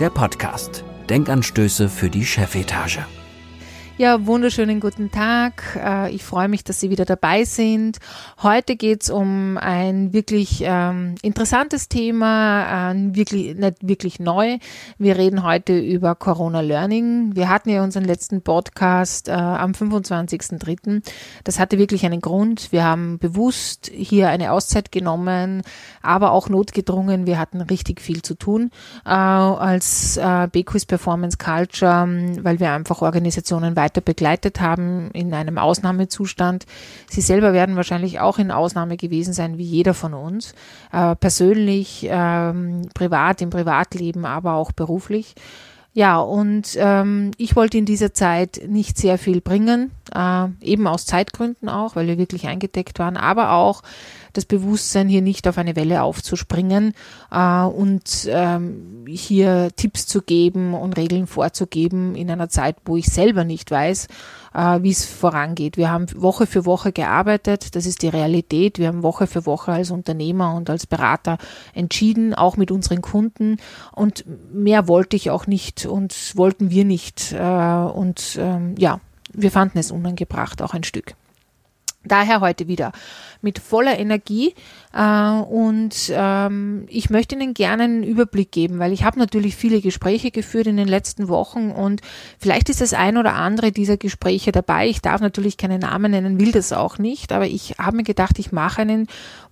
der Podcast. Denkanstöße für die Chefetage. Ja, wunderschönen guten Tag. Äh, ich freue mich, dass Sie wieder dabei sind. Heute geht es um ein wirklich ähm, interessantes Thema, wirklich, nicht wirklich neu. Wir reden heute über Corona Learning. Wir hatten ja unseren letzten Podcast äh, am 25.03. Das hatte wirklich einen Grund. Wir haben bewusst hier eine Auszeit genommen, aber auch notgedrungen. Wir hatten richtig viel zu tun äh, als äh, BQuiz Performance Culture, weil wir einfach Organisationen weiter begleitet haben in einem Ausnahmezustand. Sie selber werden wahrscheinlich auch in Ausnahme gewesen sein, wie jeder von uns, äh, persönlich, ähm, privat, im Privatleben, aber auch beruflich. Ja, und ähm, ich wollte in dieser Zeit nicht sehr viel bringen, äh, eben aus Zeitgründen auch, weil wir wirklich eingedeckt waren, aber auch das Bewusstsein, hier nicht auf eine Welle aufzuspringen äh, und ähm, hier Tipps zu geben und Regeln vorzugeben in einer Zeit, wo ich selber nicht weiß, äh, wie es vorangeht. Wir haben Woche für Woche gearbeitet, das ist die Realität. Wir haben Woche für Woche als Unternehmer und als Berater entschieden, auch mit unseren Kunden. Und mehr wollte ich auch nicht und wollten wir nicht. Äh, und ähm, ja, wir fanden es unangebracht, auch ein Stück. Daher heute wieder mit voller Energie äh, und ähm, ich möchte Ihnen gerne einen Überblick geben, weil ich habe natürlich viele Gespräche geführt in den letzten Wochen und vielleicht ist das ein oder andere dieser Gespräche dabei. Ich darf natürlich keine Namen nennen, will das auch nicht, aber ich habe mir gedacht, ich mache einen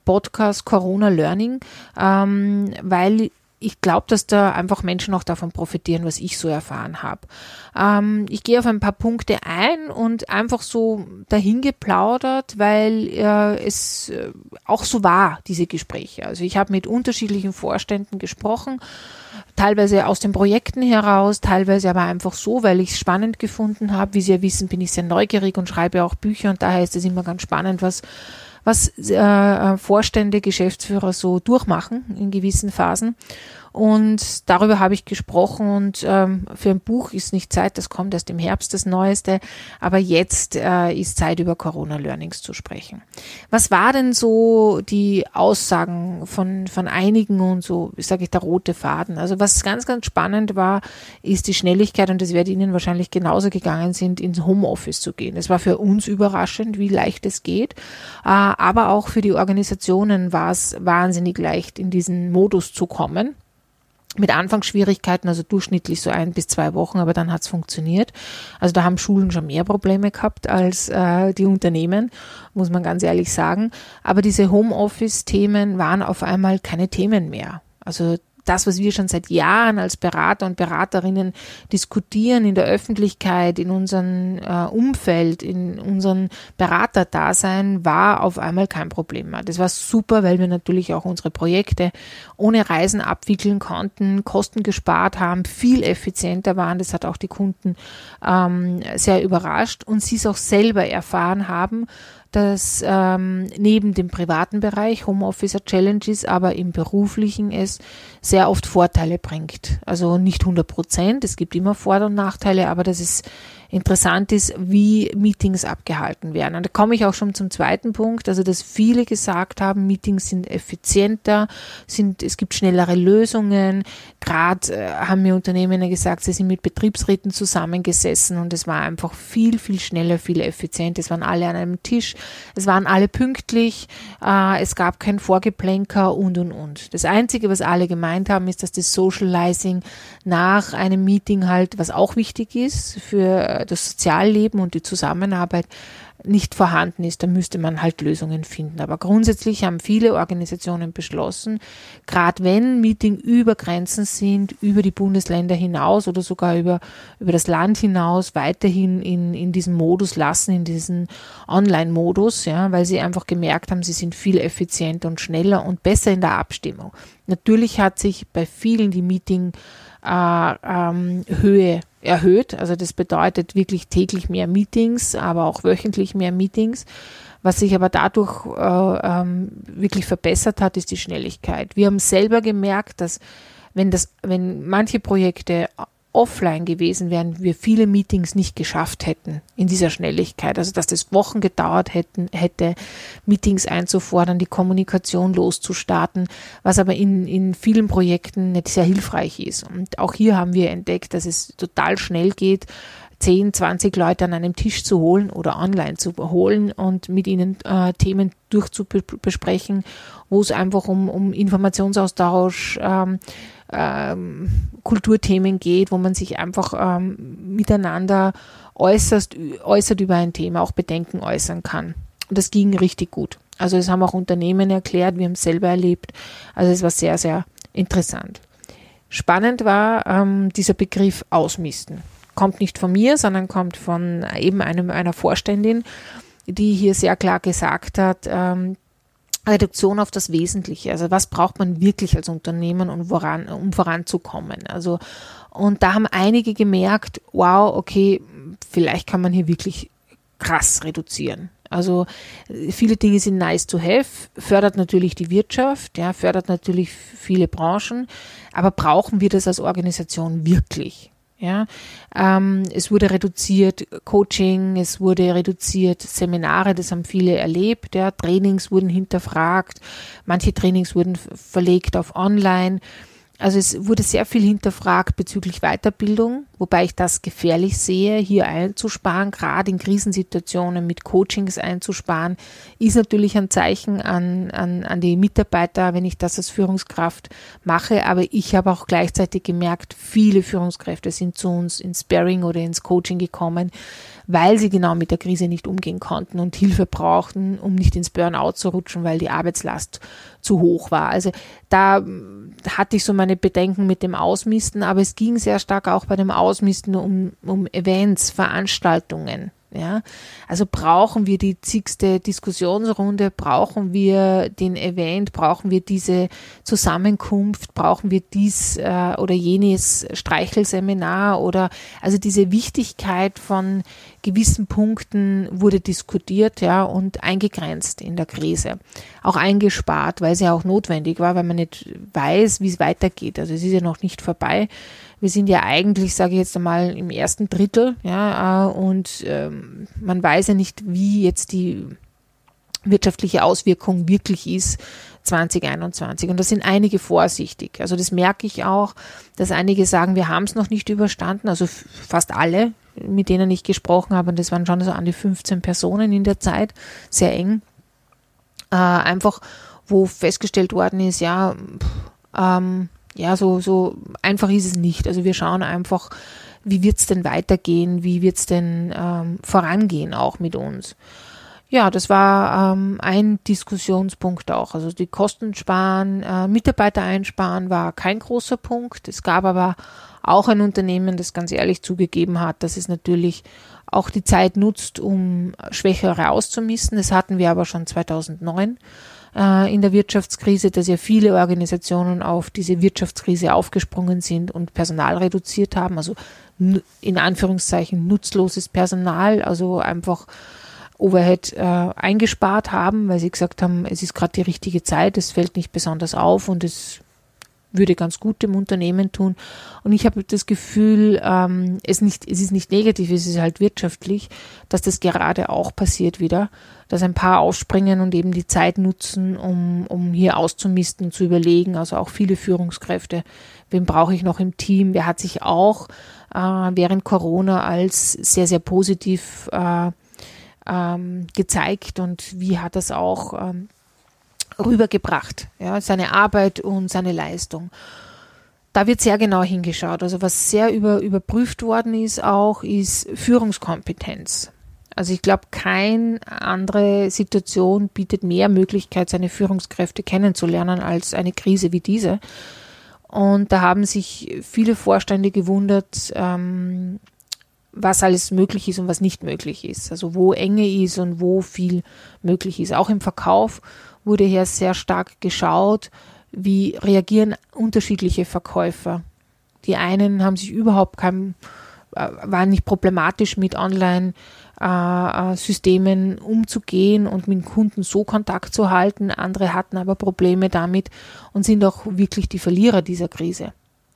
Podcast Corona Learning, ähm, weil ich glaube, dass da einfach Menschen auch davon profitieren, was ich so erfahren habe. Ähm, ich gehe auf ein paar Punkte ein und einfach so dahin geplaudert, weil äh, es äh, auch so war, diese Gespräche. Also ich habe mit unterschiedlichen Vorständen gesprochen, teilweise aus den Projekten heraus, teilweise aber einfach so, weil ich es spannend gefunden habe. Wie Sie ja wissen, bin ich sehr neugierig und schreibe auch Bücher und daher ist es immer ganz spannend, was was äh, Vorstände, Geschäftsführer so durchmachen in gewissen Phasen. Und darüber habe ich gesprochen und ähm, für ein Buch ist nicht Zeit, das kommt erst im Herbst das Neueste, aber jetzt äh, ist Zeit über Corona Learnings zu sprechen. Was war denn so die Aussagen von, von einigen und so, sage ich, der rote Faden? Also was ganz, ganz spannend war, ist die Schnelligkeit und das wird Ihnen wahrscheinlich genauso gegangen sind, ins Homeoffice zu gehen. Es war für uns überraschend, wie leicht es geht, äh, aber auch für die Organisationen war es wahnsinnig leicht, in diesen Modus zu kommen mit Anfangsschwierigkeiten, also durchschnittlich so ein bis zwei Wochen, aber dann hat's funktioniert. Also da haben Schulen schon mehr Probleme gehabt als äh, die Unternehmen, muss man ganz ehrlich sagen. Aber diese Homeoffice-Themen waren auf einmal keine Themen mehr. Also das, was wir schon seit Jahren als Berater und Beraterinnen diskutieren in der Öffentlichkeit, in unserem äh, Umfeld, in unserem Beraterdasein, war auf einmal kein Problem mehr. Das war super, weil wir natürlich auch unsere Projekte ohne Reisen abwickeln konnten, Kosten gespart haben, viel effizienter waren. Das hat auch die Kunden ähm, sehr überrascht und sie es auch selber erfahren haben, dass ähm, neben dem privaten Bereich Homeoffice Challenges, aber im beruflichen es sehr oft Vorteile bringt. Also nicht 100 Prozent, es gibt immer Vor- und Nachteile, aber das ist interessant ist, wie Meetings abgehalten werden. Und da komme ich auch schon zum zweiten Punkt, also dass viele gesagt haben, Meetings sind effizienter, sind, es gibt schnellere Lösungen. Gerade äh, haben mir Unternehmen gesagt, sie sind mit Betriebsräten zusammengesessen und es war einfach viel, viel schneller, viel effizienter. Es waren alle an einem Tisch, es waren alle pünktlich, äh, es gab kein Vorgeplänker und, und, und. Das Einzige, was alle gemeint haben, ist, dass das Socializing nach einem Meeting halt, was auch wichtig ist für äh, das Sozialleben und die Zusammenarbeit nicht vorhanden ist, dann müsste man halt Lösungen finden. Aber grundsätzlich haben viele Organisationen beschlossen, gerade wenn Meeting über Grenzen sind, über die Bundesländer hinaus oder sogar über, über das Land hinaus, weiterhin in, in diesem Modus lassen, in diesen Online-Modus, ja, weil sie einfach gemerkt haben, sie sind viel effizienter und schneller und besser in der Abstimmung. Natürlich hat sich bei vielen die Meeting äh, ähm, Höhe erhöht. Also das bedeutet wirklich täglich mehr Meetings, aber auch wöchentlich mehr Meetings. Was sich aber dadurch äh, ähm, wirklich verbessert hat, ist die Schnelligkeit. Wir haben selber gemerkt, dass wenn das, wenn manche Projekte offline gewesen wären, wir viele Meetings nicht geschafft hätten in dieser Schnelligkeit. Also dass das Wochen gedauert hätten, hätte, Meetings einzufordern, die Kommunikation loszustarten, was aber in, in vielen Projekten nicht sehr hilfreich ist. Und auch hier haben wir entdeckt, dass es total schnell geht, 10, 20 Leute an einem Tisch zu holen oder online zu holen und mit ihnen äh, Themen durchzubesprechen, wo es einfach um, um Informationsaustausch, ähm, ähm, Kulturthemen geht, wo man sich einfach ähm, miteinander äußerst, äußert über ein Thema, auch Bedenken äußern kann. Und das ging richtig gut. Also es haben auch Unternehmen erklärt, wir haben es selber erlebt. Also es war sehr, sehr interessant. Spannend war ähm, dieser Begriff Ausmisten. Kommt nicht von mir, sondern kommt von eben einem, einer Vorständin, die hier sehr klar gesagt hat, ähm, Reduktion auf das Wesentliche. Also was braucht man wirklich als Unternehmen, um, voran, um voranzukommen? Also und da haben einige gemerkt, wow, okay, vielleicht kann man hier wirklich krass reduzieren. Also viele Dinge sind nice to have, fördert natürlich die Wirtschaft, ja, fördert natürlich viele Branchen, aber brauchen wir das als Organisation wirklich? Ja, ähm, es wurde reduziert Coaching, es wurde reduziert Seminare, das haben viele erlebt. Ja, Trainings wurden hinterfragt, manche Trainings wurden verlegt auf Online. Also es wurde sehr viel hinterfragt bezüglich Weiterbildung, wobei ich das gefährlich sehe, hier einzusparen, gerade in Krisensituationen mit Coachings einzusparen, ist natürlich ein Zeichen an, an, an die Mitarbeiter, wenn ich das als Führungskraft mache. Aber ich habe auch gleichzeitig gemerkt, viele Führungskräfte sind zu uns ins Sparring oder ins Coaching gekommen, weil sie genau mit der Krise nicht umgehen konnten und Hilfe brauchten, um nicht ins Burnout zu rutschen, weil die Arbeitslast zu hoch war. Also da hatte ich so meine Bedenken mit dem Ausmisten, aber es ging sehr stark auch bei dem Ausmisten um, um Events, Veranstaltungen. Ja, also brauchen wir die zigste Diskussionsrunde, brauchen wir den Event, brauchen wir diese Zusammenkunft, brauchen wir dies äh, oder jenes Streichelseminar oder also diese Wichtigkeit von gewissen Punkten wurde diskutiert, ja, und eingegrenzt in der Krise. Auch eingespart, weil es ja auch notwendig war, weil man nicht weiß, wie es weitergeht. Also es ist ja noch nicht vorbei wir sind ja eigentlich, sage ich jetzt einmal, im ersten Drittel, ja, äh, und ähm, man weiß ja nicht, wie jetzt die wirtschaftliche Auswirkung wirklich ist 2021. Und da sind einige vorsichtig. Also das merke ich auch, dass einige sagen, wir haben es noch nicht überstanden, also fast alle, mit denen ich gesprochen habe, und das waren schon so an die 15 Personen in der Zeit, sehr eng, äh, einfach, wo festgestellt worden ist, ja, pff, ähm, ja, so, so einfach ist es nicht. Also wir schauen einfach, wie wird es denn weitergehen, wie wird es denn ähm, vorangehen auch mit uns. Ja, das war ähm, ein Diskussionspunkt auch. Also die Kosten sparen, äh, Mitarbeiter einsparen war kein großer Punkt. Es gab aber auch ein Unternehmen, das ganz ehrlich zugegeben hat, dass es natürlich auch die Zeit nutzt, um Schwächere auszumisten. Das hatten wir aber schon 2009 äh, in der Wirtschaftskrise, dass ja viele Organisationen auf diese Wirtschaftskrise aufgesprungen sind und Personal reduziert haben, also in Anführungszeichen nutzloses Personal, also einfach Overhead äh, eingespart haben, weil sie gesagt haben, es ist gerade die richtige Zeit, es fällt nicht besonders auf und es würde ganz gut dem Unternehmen tun. Und ich habe das Gefühl, ähm, es, nicht, es ist nicht negativ, es ist halt wirtschaftlich, dass das gerade auch passiert wieder, dass ein paar aufspringen und eben die Zeit nutzen, um, um hier auszumisten, zu überlegen. Also auch viele Führungskräfte. Wen brauche ich noch im Team? Wer hat sich auch äh, während Corona als sehr, sehr positiv äh, ähm, gezeigt und wie hat das auch ähm, rübergebracht, ja, seine Arbeit und seine Leistung. da wird sehr genau hingeschaut. Also was sehr über, überprüft worden ist auch, ist Führungskompetenz. Also ich glaube, keine andere Situation bietet mehr Möglichkeit, seine Führungskräfte kennenzulernen als eine Krise wie diese. Und da haben sich viele Vorstände gewundert, ähm, was alles möglich ist und was nicht möglich ist. Also wo Enge ist und wo viel möglich ist. Auch im Verkauf wurde hier sehr stark geschaut, wie reagieren unterschiedliche Verkäufer. Die einen haben sich überhaupt kein, äh, waren nicht problematisch mit Online-Systemen umzugehen und mit Kunden so Kontakt zu halten. Andere hatten aber Probleme damit und sind auch wirklich die Verlierer dieser Krise.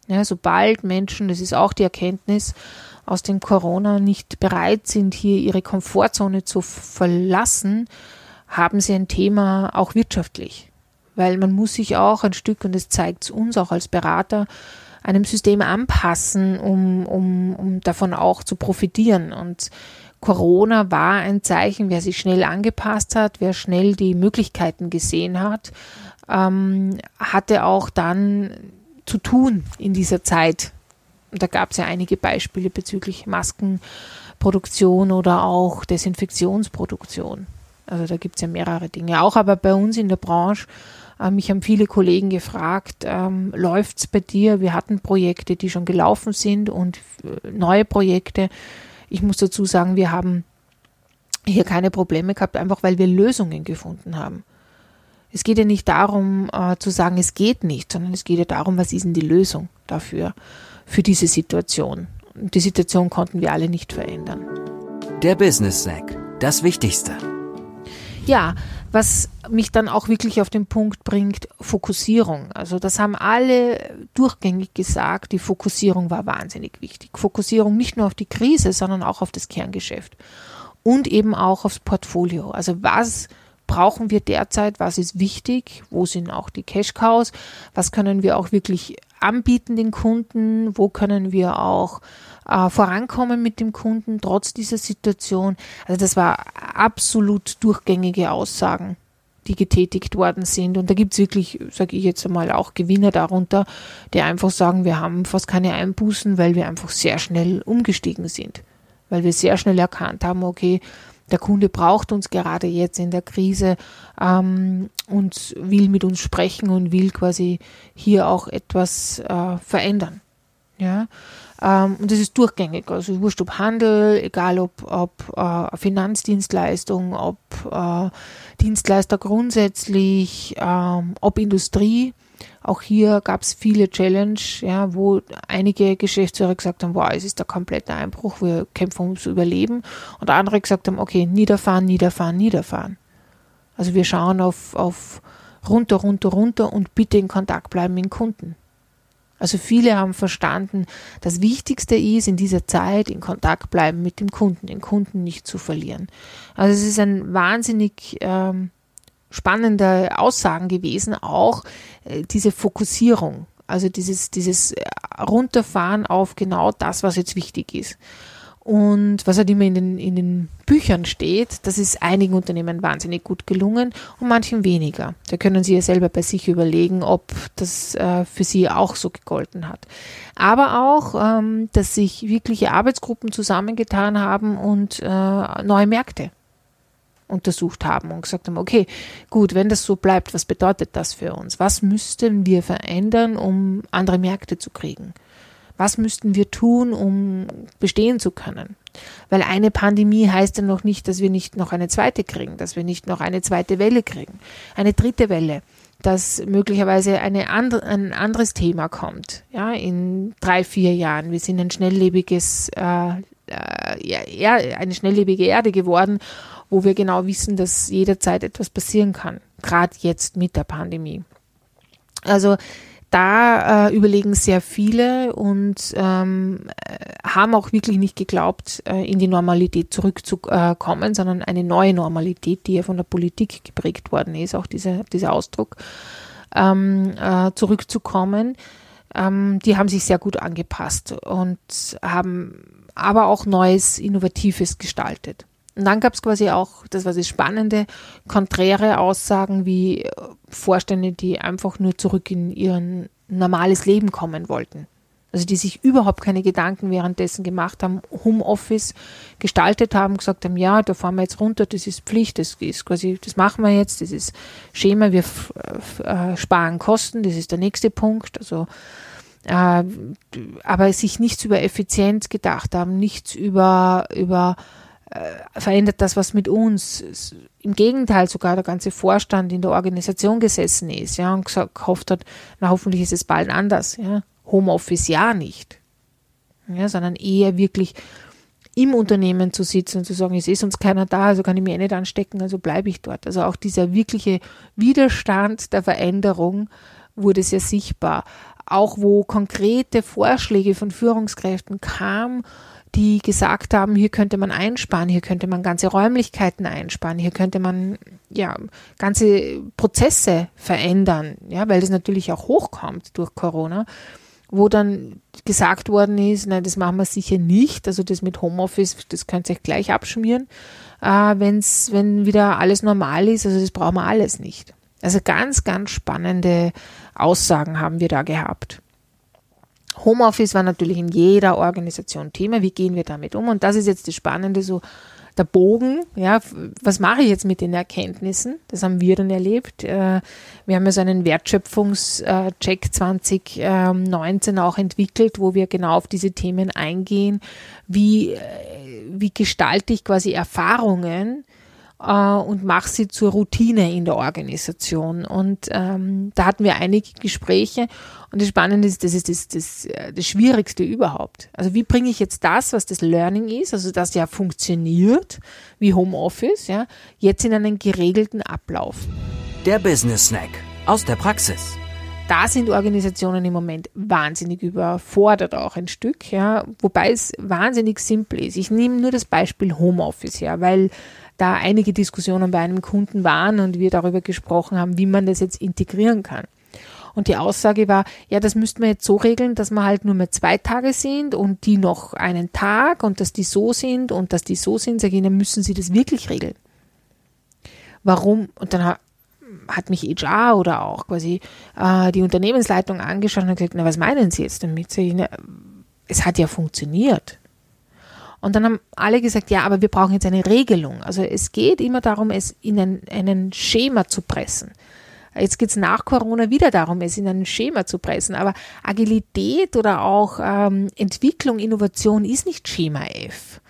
Ja, sobald Menschen, das ist auch die Erkenntnis aus dem Corona, nicht bereit sind, hier ihre Komfortzone zu verlassen, haben sie ein Thema auch wirtschaftlich. Weil man muss sich auch ein Stück, und das zeigt es uns auch als Berater, einem System anpassen, um, um, um davon auch zu profitieren. Und Corona war ein Zeichen, wer sich schnell angepasst hat, wer schnell die Möglichkeiten gesehen hat, ähm, hatte auch dann zu tun in dieser Zeit. Und da gab es ja einige Beispiele bezüglich Maskenproduktion oder auch Desinfektionsproduktion. Also da gibt es ja mehrere Dinge. Auch aber bei uns in der Branche, äh, mich haben viele Kollegen gefragt, ähm, läuft es bei dir? Wir hatten Projekte, die schon gelaufen sind und äh, neue Projekte. Ich muss dazu sagen, wir haben hier keine Probleme gehabt, einfach weil wir Lösungen gefunden haben. Es geht ja nicht darum äh, zu sagen, es geht nicht, sondern es geht ja darum, was ist denn die Lösung dafür, für diese Situation. Und die Situation konnten wir alle nicht verändern. Der Business Sack, das Wichtigste. Ja, was mich dann auch wirklich auf den Punkt bringt, Fokussierung. Also das haben alle durchgängig gesagt, die Fokussierung war wahnsinnig wichtig. Fokussierung nicht nur auf die Krise, sondern auch auf das Kerngeschäft und eben auch aufs Portfolio. Also was brauchen wir derzeit, was ist wichtig, wo sind auch die Cash Cows, was können wir auch wirklich anbieten den Kunden, wo können wir auch äh, vorankommen mit dem Kunden trotz dieser Situation. Also das war absolut durchgängige Aussagen, die getätigt worden sind. Und da gibt es wirklich, sage ich jetzt einmal, auch Gewinner darunter, die einfach sagen, wir haben fast keine Einbußen, weil wir einfach sehr schnell umgestiegen sind. Weil wir sehr schnell erkannt haben, okay, der Kunde braucht uns gerade jetzt in der Krise ähm, und will mit uns sprechen und will quasi hier auch etwas äh, verändern. Ja, ähm, und das ist durchgängig. Also wurscht ob Handel, egal ob, ob äh, Finanzdienstleistung, ob äh, Dienstleister grundsätzlich, ähm, ob Industrie. Auch hier gab es viele Challenge, ja, wo einige Geschäftsführer gesagt haben, wow, es ist der komplette Einbruch, wir kämpfen ums Überleben. Und andere gesagt haben, okay, niederfahren, niederfahren, niederfahren. Also wir schauen auf, auf runter, runter, runter und bitte in Kontakt bleiben mit den Kunden. Also viele haben verstanden, das Wichtigste ist in dieser Zeit in Kontakt bleiben mit dem Kunden, den Kunden nicht zu verlieren. Also es ist ein wahnsinnig ähm, spannende Aussagen gewesen, auch äh, diese Fokussierung, also dieses, dieses äh, Runterfahren auf genau das, was jetzt wichtig ist. Und was halt immer in den, in den Büchern steht, das ist einigen Unternehmen wahnsinnig gut gelungen und manchen weniger. Da können Sie ja selber bei sich überlegen, ob das äh, für Sie auch so gegolten hat. Aber auch, ähm, dass sich wirkliche Arbeitsgruppen zusammengetan haben und äh, neue Märkte untersucht haben und gesagt haben, okay, gut, wenn das so bleibt, was bedeutet das für uns? Was müssten wir verändern, um andere Märkte zu kriegen? Was müssten wir tun, um bestehen zu können? Weil eine Pandemie heißt ja noch nicht, dass wir nicht noch eine zweite kriegen, dass wir nicht noch eine zweite Welle kriegen, eine dritte Welle, dass möglicherweise eine andre, ein anderes Thema kommt, ja, in drei, vier Jahren. Wir sind ein schnelllebiges, äh, äh, eine schnelllebige Erde geworden, wo wir genau wissen, dass jederzeit etwas passieren kann, gerade jetzt mit der Pandemie. Also da äh, überlegen sehr viele und ähm, haben auch wirklich nicht geglaubt, äh, in die Normalität zurückzukommen, sondern eine neue Normalität, die ja von der Politik geprägt worden ist, auch dieser, dieser Ausdruck, ähm, äh, zurückzukommen. Ähm, die haben sich sehr gut angepasst und haben aber auch Neues, Innovatives gestaltet. Und dann gab es quasi auch, das war das Spannende, konträre Aussagen wie Vorstände, die einfach nur zurück in ihren normales Leben kommen wollten. Also die sich überhaupt keine Gedanken währenddessen gemacht haben, Homeoffice gestaltet haben, gesagt haben, ja, da fahren wir jetzt runter, das ist Pflicht, das ist quasi, das machen wir jetzt, das ist Schema, wir äh, sparen Kosten, das ist der nächste Punkt. Also äh, aber sich nichts über Effizienz gedacht haben, nichts über, über äh, verändert das was mit uns. Im Gegenteil, sogar der ganze Vorstand in der Organisation gesessen ist, ja, und gesagt, gehofft hat, na hoffentlich ist es bald anders, ja. Homeoffice ja nicht. Ja, sondern eher wirklich im Unternehmen zu sitzen und zu sagen, es ist sonst keiner da, also kann ich mich eh nicht anstecken, also bleibe ich dort. Also auch dieser wirkliche Widerstand der Veränderung wurde sehr sichtbar. Auch wo konkrete Vorschläge von Führungskräften kamen, die gesagt haben, hier könnte man einsparen, hier könnte man ganze Räumlichkeiten einsparen, hier könnte man ja ganze Prozesse verändern, ja, weil das natürlich auch hochkommt durch Corona, wo dann gesagt worden ist, nein, das machen wir sicher nicht, also das mit Homeoffice, das könnt ihr euch gleich abschmieren, äh, wenn's, wenn wieder alles normal ist, also das brauchen wir alles nicht. Also ganz, ganz spannende Aussagen haben wir da gehabt. Homeoffice war natürlich in jeder Organisation Thema. Wie gehen wir damit um? Und das ist jetzt das Spannende, so der Bogen. Ja, was mache ich jetzt mit den Erkenntnissen? Das haben wir dann erlebt. Äh, wir haben ja so einen Wertschöpfungscheck 2019 auch entwickelt, wo wir genau auf diese Themen eingehen. Wie, äh, wie gestalte ich quasi Erfahrungen? Äh, und mache sie zur Routine in der Organisation. Und ähm, da hatten wir einige Gespräche und das Spannende ist, das ist das, das, äh, das Schwierigste überhaupt. Also wie bringe ich jetzt das, was das Learning ist, also das ja funktioniert, wie Homeoffice, ja, jetzt in einen geregelten Ablauf. Der Business Snack aus der Praxis da sind Organisationen im Moment wahnsinnig überfordert auch ein Stück, ja, wobei es wahnsinnig simpel ist. Ich nehme nur das Beispiel Homeoffice her, weil da einige Diskussionen bei einem Kunden waren und wir darüber gesprochen haben, wie man das jetzt integrieren kann. Und die Aussage war, ja, das müssten wir jetzt so regeln, dass wir halt nur mehr zwei Tage sind und die noch einen Tag und dass die so sind und dass die so sind. Sage ich, dann müssen Sie das wirklich regeln. Warum? Und dann hat mich HR oder auch quasi äh, die Unternehmensleitung angeschaut und gesagt, na, was meinen Sie jetzt damit? Sag ich, na, es hat ja funktioniert. Und dann haben alle gesagt, ja, aber wir brauchen jetzt eine Regelung. Also es geht immer darum, es in ein, einen Schema zu pressen. Jetzt geht es nach Corona wieder darum, es in ein Schema zu pressen. Aber Agilität oder auch ähm, Entwicklung, Innovation ist nicht Schema F.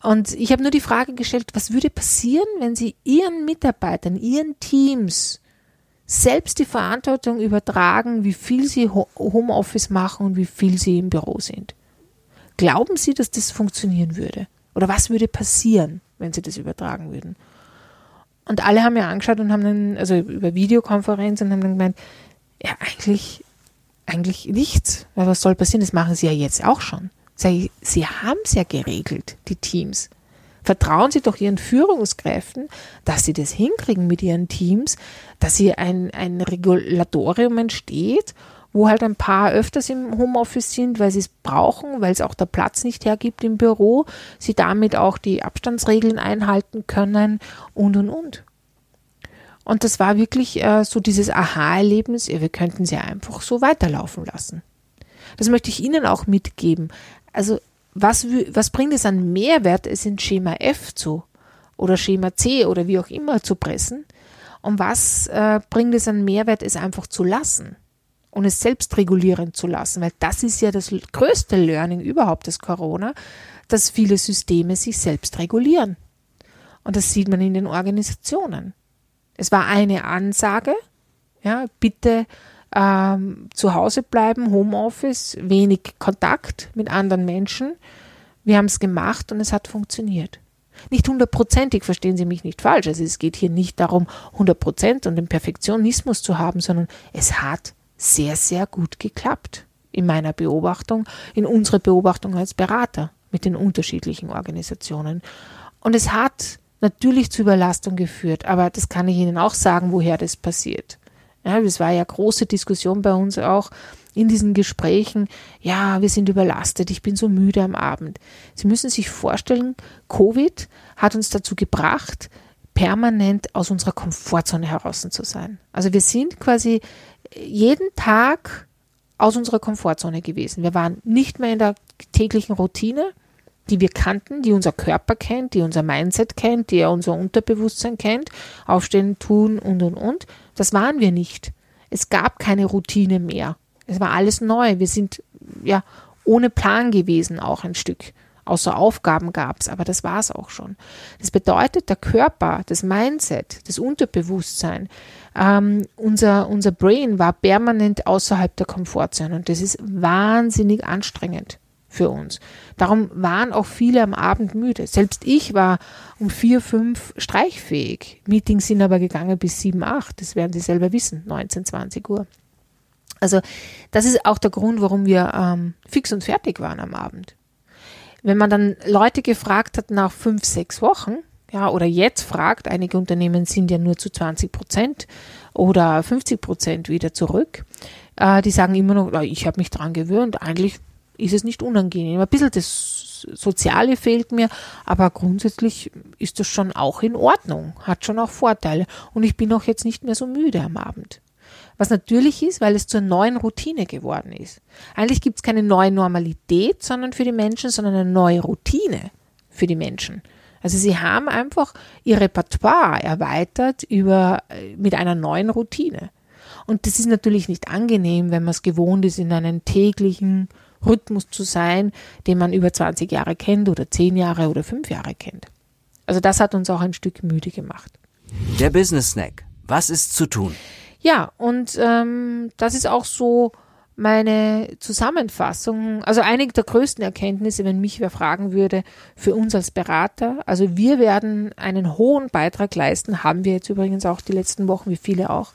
Und ich habe nur die Frage gestellt, was würde passieren, wenn Sie Ihren Mitarbeitern, Ihren Teams selbst die Verantwortung übertragen, wie viel Sie Homeoffice machen und wie viel Sie im Büro sind? Glauben Sie, dass das funktionieren würde? Oder was würde passieren, wenn Sie das übertragen würden? Und alle haben mir angeschaut und haben dann, also über Videokonferenz und haben dann gemeint, ja, eigentlich, eigentlich nichts. Weil was soll passieren? Das machen Sie ja jetzt auch schon. Sie, Sie haben es ja geregelt, die Teams. Vertrauen Sie doch Ihren Führungskräften, dass Sie das hinkriegen mit Ihren Teams, dass hier ein, ein Regulatorium entsteht wo halt ein paar öfters im Homeoffice sind, weil sie es brauchen, weil es auch der Platz nicht hergibt im Büro, sie damit auch die Abstandsregeln einhalten können und und und. Und das war wirklich äh, so dieses Aha-Erlebnis, wir könnten sie einfach so weiterlaufen lassen. Das möchte ich Ihnen auch mitgeben. Also was, was bringt es an Mehrwert, es in Schema F zu oder Schema C oder wie auch immer zu pressen? Und was äh, bringt es an Mehrwert, es einfach zu lassen? Und es selbst regulieren zu lassen, weil das ist ja das größte Learning überhaupt des Corona, dass viele Systeme sich selbst regulieren. Und das sieht man in den Organisationen. Es war eine Ansage, ja, bitte ähm, zu Hause bleiben, Homeoffice, wenig Kontakt mit anderen Menschen. Wir haben es gemacht und es hat funktioniert. Nicht hundertprozentig, verstehen Sie mich nicht falsch. Also es geht hier nicht darum, hundertprozent und den Perfektionismus zu haben, sondern es hat sehr, sehr gut geklappt in meiner Beobachtung, in unserer Beobachtung als Berater mit den unterschiedlichen Organisationen. Und es hat natürlich zu Überlastung geführt, aber das kann ich Ihnen auch sagen, woher das passiert. Ja, es war ja große Diskussion bei uns auch in diesen Gesprächen. Ja, wir sind überlastet, ich bin so müde am Abend. Sie müssen sich vorstellen, Covid hat uns dazu gebracht, permanent aus unserer Komfortzone heraus zu sein. Also wir sind quasi jeden Tag aus unserer Komfortzone gewesen. Wir waren nicht mehr in der täglichen Routine, die wir kannten, die unser Körper kennt, die unser Mindset kennt, die unser Unterbewusstsein kennt, aufstehen, tun und und und. Das waren wir nicht. Es gab keine Routine mehr. Es war alles neu. Wir sind ja ohne Plan gewesen auch ein Stück. Außer Aufgaben gab es, aber das war es auch schon. Das bedeutet, der Körper, das Mindset, das Unterbewusstsein, ähm, unser, unser Brain war permanent außerhalb der Komfortzone und das ist wahnsinnig anstrengend für uns. Darum waren auch viele am Abend müde. Selbst ich war um vier, fünf streichfähig. Meetings sind aber gegangen bis sieben, acht. Das werden Sie selber wissen, 19, 20 Uhr. Also das ist auch der Grund, warum wir ähm, fix und fertig waren am Abend. Wenn man dann Leute gefragt hat nach fünf, sechs Wochen, ja, oder jetzt fragt, einige Unternehmen sind ja nur zu 20 Prozent oder 50 Prozent wieder zurück, äh, die sagen immer noch, ich habe mich dran gewöhnt, eigentlich ist es nicht unangenehm. Ein bisschen das Soziale fehlt mir, aber grundsätzlich ist das schon auch in Ordnung, hat schon auch Vorteile. Und ich bin auch jetzt nicht mehr so müde am Abend. Was natürlich ist, weil es zur neuen Routine geworden ist. Eigentlich gibt es keine neue Normalität, sondern für die Menschen, sondern eine neue Routine für die Menschen. Also sie haben einfach ihr Repertoire erweitert über, äh, mit einer neuen Routine. Und das ist natürlich nicht angenehm, wenn man es gewohnt ist, in einem täglichen Rhythmus zu sein, den man über 20 Jahre kennt oder 10 Jahre oder 5 Jahre kennt. Also das hat uns auch ein Stück müde gemacht. Der Business Snack. Was ist zu tun? Ja, und ähm, das ist auch so meine Zusammenfassung. Also einige der größten Erkenntnisse, wenn mich wer fragen würde, für uns als Berater. Also wir werden einen hohen Beitrag leisten, haben wir jetzt übrigens auch die letzten Wochen, wie viele auch,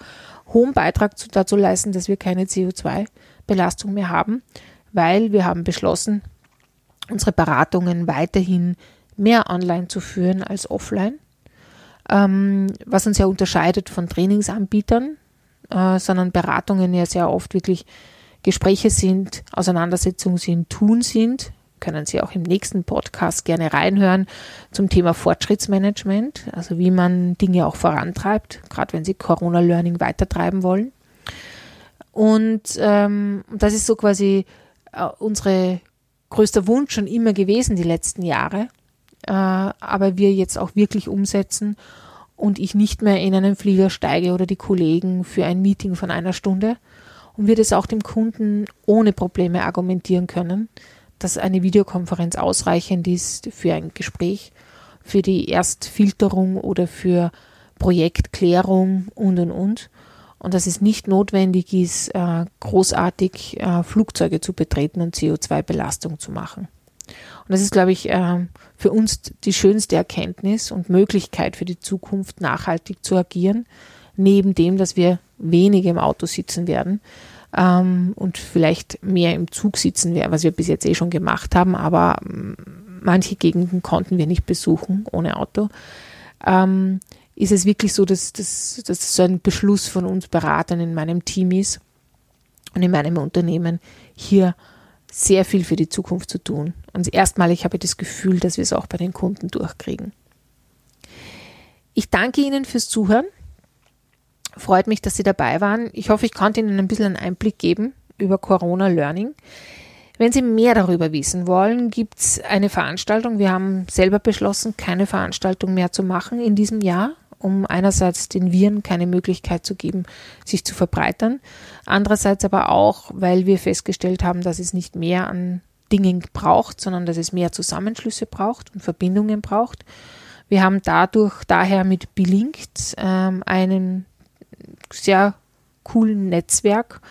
hohen Beitrag dazu leisten, dass wir keine CO2-Belastung mehr haben weil wir haben beschlossen, unsere Beratungen weiterhin mehr online zu führen als offline, ähm, was uns ja unterscheidet von Trainingsanbietern, äh, sondern Beratungen ja sehr oft wirklich Gespräche sind, Auseinandersetzungen sind, Tun sind. Können Sie auch im nächsten Podcast gerne reinhören zum Thema Fortschrittsmanagement, also wie man Dinge auch vorantreibt, gerade wenn Sie Corona-Learning weitertreiben wollen. Und ähm, das ist so quasi äh, unsere größter Wunsch schon immer gewesen die letzten Jahre, äh, aber wir jetzt auch wirklich umsetzen und ich nicht mehr in einen Flieger steige oder die Kollegen für ein Meeting von einer Stunde und wir das auch dem Kunden ohne Probleme argumentieren können, dass eine Videokonferenz ausreichend ist für ein Gespräch, für die Erstfilterung oder für Projektklärung und und und und dass es nicht notwendig ist, äh, großartig äh, Flugzeuge zu betreten und CO2-Belastung zu machen. Und das ist, glaube ich, äh, für uns die schönste Erkenntnis und Möglichkeit für die Zukunft, nachhaltig zu agieren, neben dem, dass wir weniger im Auto sitzen werden ähm, und vielleicht mehr im Zug sitzen werden, was wir bis jetzt eh schon gemacht haben, aber ähm, manche Gegenden konnten wir nicht besuchen ohne Auto. Ähm, ist es wirklich so, dass, dass so ein Beschluss von uns Beratern in meinem Team ist und in meinem Unternehmen hier sehr viel für die Zukunft zu tun. Und erstmalig habe ich das Gefühl, dass wir es auch bei den Kunden durchkriegen. Ich danke Ihnen fürs Zuhören. Freut mich, dass Sie dabei waren. Ich hoffe, ich konnte Ihnen ein bisschen einen Einblick geben über Corona Learning. Wenn Sie mehr darüber wissen wollen, gibt es eine Veranstaltung. Wir haben selber beschlossen, keine Veranstaltung mehr zu machen in diesem Jahr um einerseits den Viren keine Möglichkeit zu geben, sich zu verbreitern, andererseits aber auch, weil wir festgestellt haben, dass es nicht mehr an Dingen braucht, sondern dass es mehr Zusammenschlüsse braucht und Verbindungen braucht. Wir haben dadurch daher mit Belinkt ähm, einen sehr coolen Netzwerk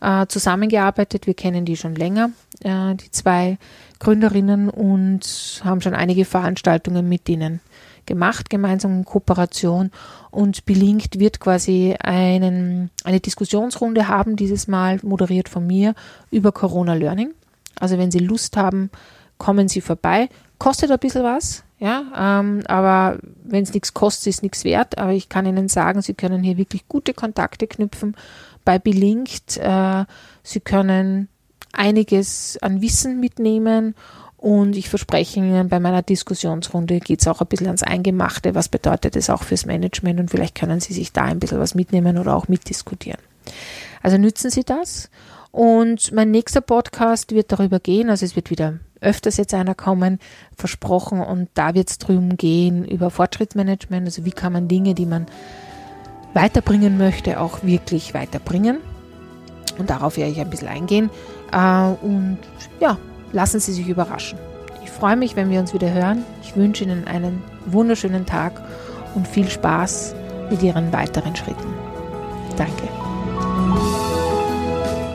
äh, zusammengearbeitet. Wir kennen die schon länger, äh, die zwei Gründerinnen, und haben schon einige Veranstaltungen mit denen gemacht, gemeinsam in Kooperation. Und Belinkt wird quasi einen, eine Diskussionsrunde haben, dieses Mal moderiert von mir, über Corona Learning. Also wenn Sie Lust haben, kommen Sie vorbei. Kostet ein bisschen was, ja, ähm, aber wenn es nichts kostet, ist nichts wert. Aber ich kann Ihnen sagen, Sie können hier wirklich gute Kontakte knüpfen bei Belinkt. Äh, Sie können einiges an Wissen mitnehmen und ich verspreche Ihnen, bei meiner Diskussionsrunde geht es auch ein bisschen ans Eingemachte. Was bedeutet es auch fürs Management? Und vielleicht können Sie sich da ein bisschen was mitnehmen oder auch mitdiskutieren. Also nützen Sie das. Und mein nächster Podcast wird darüber gehen, also es wird wieder öfters jetzt einer kommen, versprochen. Und da wird es darum gehen, über Fortschrittsmanagement, also wie kann man Dinge, die man weiterbringen möchte, auch wirklich weiterbringen. Und darauf werde ich ein bisschen eingehen. Äh, und ja, lassen Sie sich überraschen. Ich freue mich, wenn wir uns wieder hören. Ich wünsche Ihnen einen wunderschönen Tag und viel Spaß mit Ihren weiteren Schritten. Danke.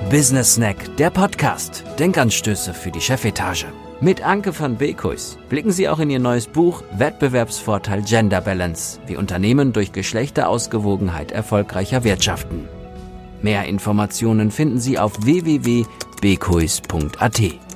Business Snack, der Podcast. Denkanstöße für die Chefetage. Mit Anke van Beekhuis blicken Sie auch in Ihr neues Buch Wettbewerbsvorteil Gender Balance, wie Unternehmen durch Geschlechterausgewogenheit erfolgreicher wirtschaften. Mehr Informationen finden Sie auf www.beekhuis.at.